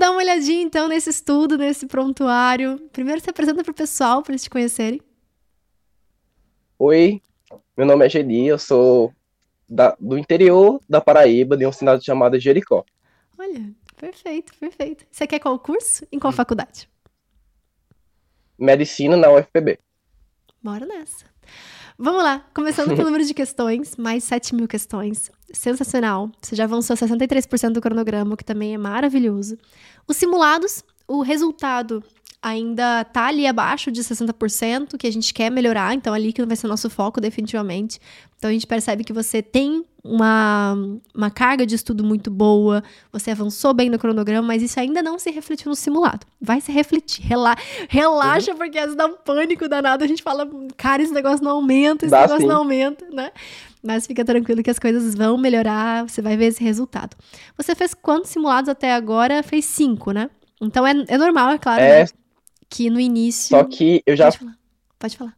dar uma olhadinha então nesse estudo, nesse prontuário. Primeiro se apresenta para o pessoal, para eles te conhecerem. Oi, meu nome é Geni, eu sou da, do interior da Paraíba, de uma cidade chamada Jericó. Olha, perfeito, perfeito. Você quer qual curso? Em qual faculdade? Medicina na UFPB. Bora nessa. Vamos lá, começando pelo número de questões, mais 7 mil questões. Sensacional. Você já avançou 63% do cronograma, o que também é maravilhoso. Os simulados, o resultado ainda tá ali abaixo de 60%, que a gente quer melhorar, então ali que vai ser o nosso foco definitivamente. Então a gente percebe que você tem uma, uma carga de estudo muito boa, você avançou bem no cronograma, mas isso ainda não se refletiu no simulado. Vai se refletir. Rela relaxa, uhum. porque às vezes dá um pânico danado, a gente fala, cara, esse negócio não aumenta, esse dá negócio sim. não aumenta, né? Mas fica tranquilo que as coisas vão melhorar, você vai ver esse resultado. Você fez quantos simulados até agora? Fez cinco, né? Então é, é normal, é claro, é, né? que no início. Só que eu já. Pode falar. Pode falar.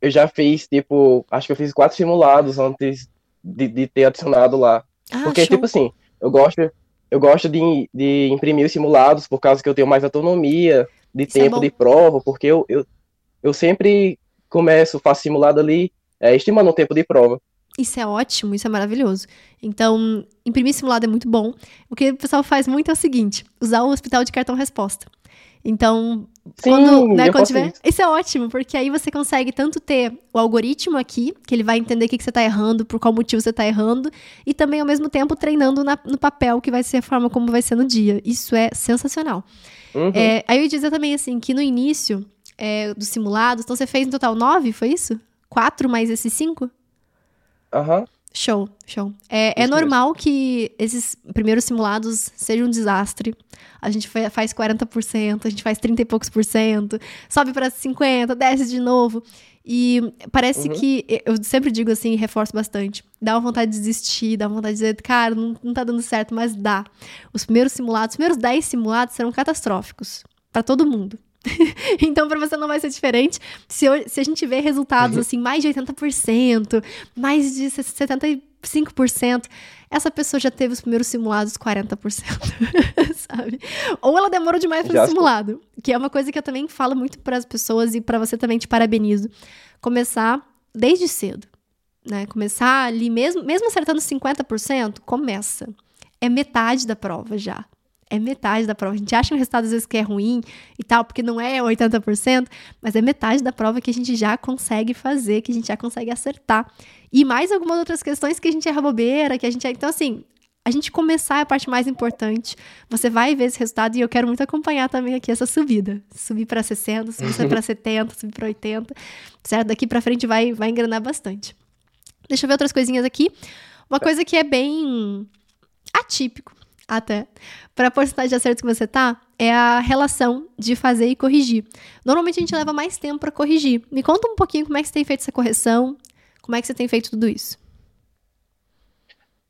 Eu já fiz, tipo, acho que eu fiz quatro simulados antes de, de ter adicionado lá. Ah, Porque, show. tipo assim, eu gosto, eu gosto de, de imprimir os simulados por causa que eu tenho mais autonomia de Isso é tempo é de prova, porque eu, eu, eu sempre começo, faço simulado ali, é, estimando o tempo de prova. Isso é ótimo, isso é maravilhoso. Então, imprimir simulado é muito bom. O que o pessoal faz muito é o seguinte: usar o hospital de cartão-resposta. Então, Sim, quando, né, quando tiver. Isso. isso. é ótimo, porque aí você consegue tanto ter o algoritmo aqui, que ele vai entender o que, que você está errando, por qual motivo você está errando, e também ao mesmo tempo treinando na, no papel, que vai ser a forma como vai ser no dia. Isso é sensacional. Uhum. É, aí eu ia dizer também assim que no início é, dos simulados, então você fez no total nove, foi isso? Quatro mais esses cinco? Aham. Uhum. Show, show. É, é normal que esses primeiros simulados sejam um desastre. A gente faz 40%, a gente faz 30 e poucos por cento, sobe para 50, desce de novo. E parece uhum. que, eu sempre digo assim, reforço bastante, dá uma vontade de desistir, dá uma vontade de dizer, cara, não, não tá dando certo, mas dá. Os primeiros simulados, os primeiros 10 simulados serão catastróficos para todo mundo. então, para você não vai ser diferente. Se, eu, se a gente vê resultados uhum. assim, mais de 80%, mais de 75%, essa pessoa já teve os primeiros simulados 40%, sabe? Ou ela demorou demais para ser simulado, que é uma coisa que eu também falo muito para as pessoas e para você também te parabenizo. Começar desde cedo, né? Começar ali mesmo, mesmo acertando 50%, começa. É metade da prova já é metade da prova. A gente acha um resultado às vezes que é ruim e tal, porque não é 80%, mas é metade da prova que a gente já consegue fazer, que a gente já consegue acertar. E mais algumas outras questões que a gente erra bobeira, que a gente. Então, assim, a gente começar é a parte mais importante. Você vai ver esse resultado e eu quero muito acompanhar também aqui essa subida. Subir para 60, subir para 70, subir para 80, certo? Daqui para frente vai, vai engrenar bastante. Deixa eu ver outras coisinhas aqui. Uma coisa que é bem atípico até, para a porcentagem de acertos que você tá, é a relação de fazer e corrigir. Normalmente a gente leva mais tempo para corrigir. Me conta um pouquinho como é que você tem feito essa correção, como é que você tem feito tudo isso.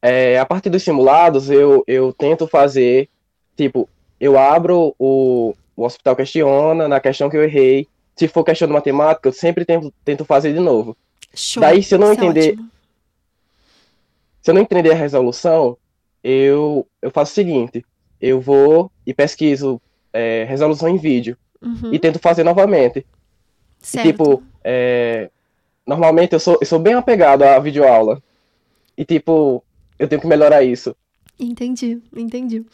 É, a partir dos simulados, eu, eu tento fazer, tipo, eu abro o, o hospital questiona, na questão que eu errei. Se for questão de matemática, eu sempre tento, tento fazer de novo. Show. Daí, se eu não é entender. É se eu não entender a resolução, eu, eu faço o seguinte: eu vou e pesquiso é, resolução em vídeo uhum. e tento fazer novamente. E, tipo, é, normalmente eu sou, eu sou bem apegado à videoaula. E, tipo, eu tenho que melhorar isso. Entendi, entendi.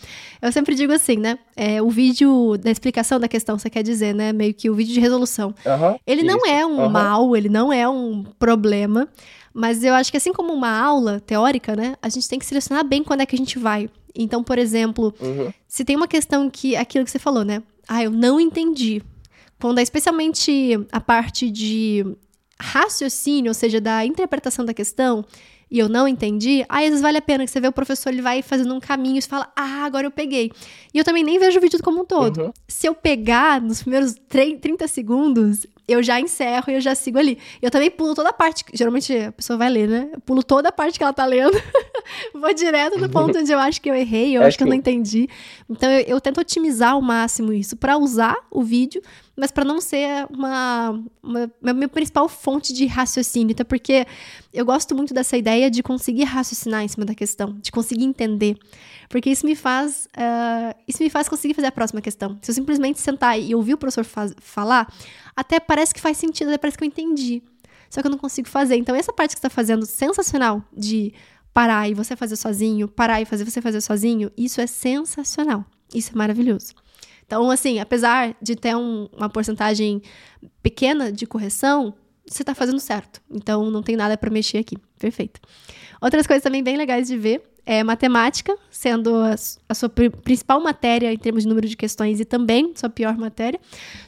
Eu sempre digo assim, né? É, o vídeo da explicação da questão, você quer dizer, né? Meio que o vídeo de resolução. Uhum, ele isso. não é um uhum. mal, ele não é um problema. Mas eu acho que assim como uma aula teórica, né? A gente tem que selecionar bem quando é que a gente vai. Então, por exemplo, uhum. se tem uma questão que. Aquilo que você falou, né? Ah, eu não entendi. Quando é especialmente a parte de raciocínio, ou seja, da interpretação da questão, e eu não entendi, aí às vezes vale a pena que você vê o professor, ele vai fazendo um caminho e fala, ah, agora eu peguei. E eu também nem vejo o vídeo como um todo. Uhum. Se eu pegar nos primeiros 30 segundos, eu já encerro e eu já sigo ali. Eu também pulo toda a parte. Geralmente a pessoa vai ler, né? Eu pulo toda a parte que ela tá lendo. Vou direto no ponto onde eu acho que eu errei, eu é acho que, eu não entendi. Então eu, eu tento otimizar ao máximo isso para usar o vídeo, mas para não ser uma, uma, minha principal fonte de raciocínio. Até porque eu gosto muito dessa ideia de conseguir raciocinar em cima da questão, de conseguir entender. Porque isso me faz. Uh, isso me faz conseguir fazer a próxima questão. Se eu simplesmente sentar e ouvir o professor faz, falar, até parece que faz sentido, até parece que eu entendi. Só que eu não consigo fazer. Então, essa parte que está fazendo sensacional de parar e você fazer sozinho, parar e fazer você fazer sozinho, isso é sensacional. Isso é maravilhoso. Então, assim, apesar de ter um, uma porcentagem pequena de correção, você está fazendo certo. Então, não tem nada para mexer aqui. Perfeito. Outras coisas também bem legais de ver é matemática, sendo a, a, sua principal matéria em termos de número de questões e também sua pior matéria.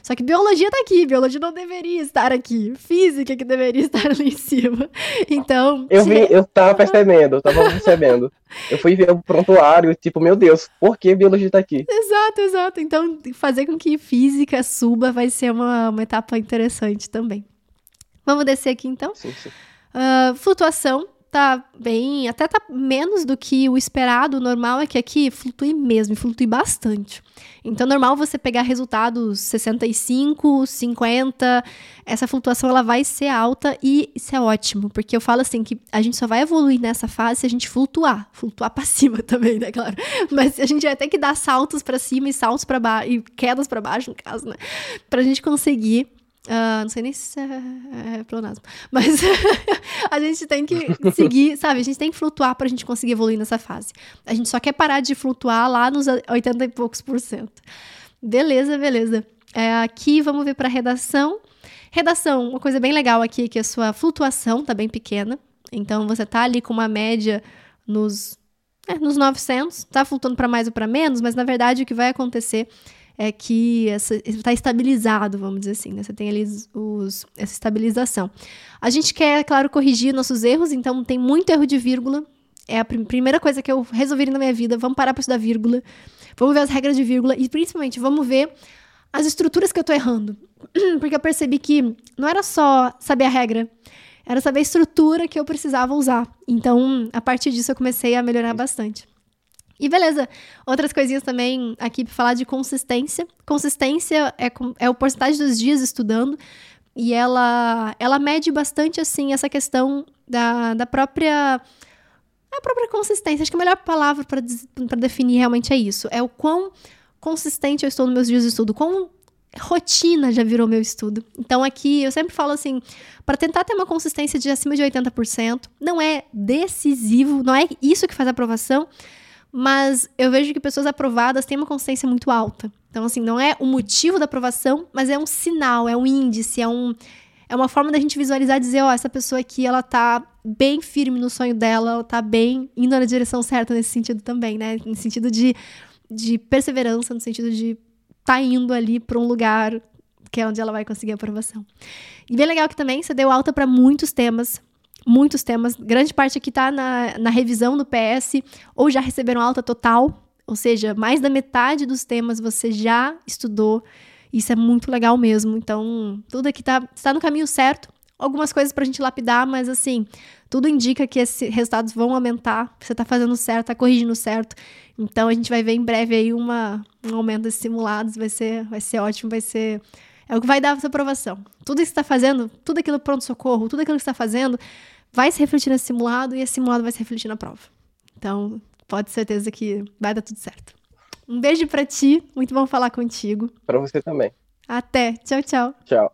Só que biologia tá aqui, biologia não deveria estar aqui. Física que deveria estar ali em cima. Então. Eu vi, eu tava percebendo, eu tava percebendo. Eu fui ver o prontuário, tipo, meu Deus, por que biologia tá aqui? Exato, exato. Então, fazer com que física suba vai ser uma, uma etapa interessante também. Vamos descer aqui então? Sim, sim. Uh, flutuação tá bem, até tá menos do que o esperado. O normal é que aqui flutue mesmo, flutue bastante. Então, é normal você pegar resultados 65, 50. Essa flutuação ela vai ser alta e isso é ótimo, porque eu falo assim que a gente só vai evoluir nessa fase se a gente flutuar, flutuar para cima também, né, claro. Mas a gente vai ter que dar saltos para cima e saltos para baixo e quedas para baixo, no caso, né, pra gente conseguir Uh, não sei nem se é, é pleonasmo. Mas a gente tem que seguir, sabe? A gente tem que flutuar pra gente conseguir evoluir nessa fase. A gente só quer parar de flutuar lá nos 80 e poucos por cento. Beleza, beleza. É, aqui vamos ver para redação. Redação, uma coisa bem legal aqui é que a sua flutuação tá bem pequena. Então você tá ali com uma média nos, é, nos 900, tá flutuando para mais ou para menos, mas na verdade o que vai acontecer é que está estabilizado, vamos dizer assim, né? Você tem ali os, essa estabilização. A gente quer, claro, corrigir nossos erros, então tem muito erro de vírgula. É a prim primeira coisa que eu resolvi na minha vida. Vamos parar para estudar vírgula. Vamos ver as regras de vírgula e, principalmente, vamos ver as estruturas que eu estou errando. Porque eu percebi que não era só saber a regra, era saber a estrutura que eu precisava usar. Então, a partir disso, eu comecei a melhorar bastante. E beleza, outras coisinhas também aqui para falar de consistência. Consistência é, é o porcentagem dos dias estudando e ela, ela mede bastante, assim, essa questão da, da própria... A própria consistência. Acho que a melhor palavra para definir realmente é isso. É o quão consistente eu estou nos meus dias de estudo, quão rotina já virou meu estudo. Então aqui eu sempre falo assim, para tentar ter uma consistência de acima de 80%, não é decisivo, não é isso que faz a aprovação, mas eu vejo que pessoas aprovadas têm uma consciência muito alta. Então, assim, não é o motivo da aprovação, mas é um sinal, é um índice, é, um, é uma forma da gente visualizar e dizer, ó, essa pessoa aqui, ela tá bem firme no sonho dela, ela tá bem indo na direção certa nesse sentido também, né? No sentido de, de perseverança, no sentido de tá indo ali para um lugar que é onde ela vai conseguir aprovação. E bem legal que também você deu alta para muitos temas, muitos temas. Grande parte aqui está na, na revisão do PS, ou já receberam alta total, ou seja, mais da metade dos temas você já estudou. Isso é muito legal mesmo. Então, tudo aqui tá, está no caminho certo. Algumas coisas para a gente lapidar, mas assim, tudo indica que esses resultados vão aumentar. Você está fazendo certo, está corrigindo certo. Então, a gente vai ver em breve aí uma, um aumento desses simulados. Vai ser, vai ser ótimo, vai ser. É o que vai dar essa aprovação. Tudo isso que está fazendo, tudo aquilo pronto-socorro, tudo aquilo que está fazendo, vai se refletir nesse simulado e esse simulado vai se refletir na prova. Então, pode ter certeza que vai dar tudo certo. Um beijo para ti, muito bom falar contigo. Para você também. Até. Tchau, tchau. Tchau.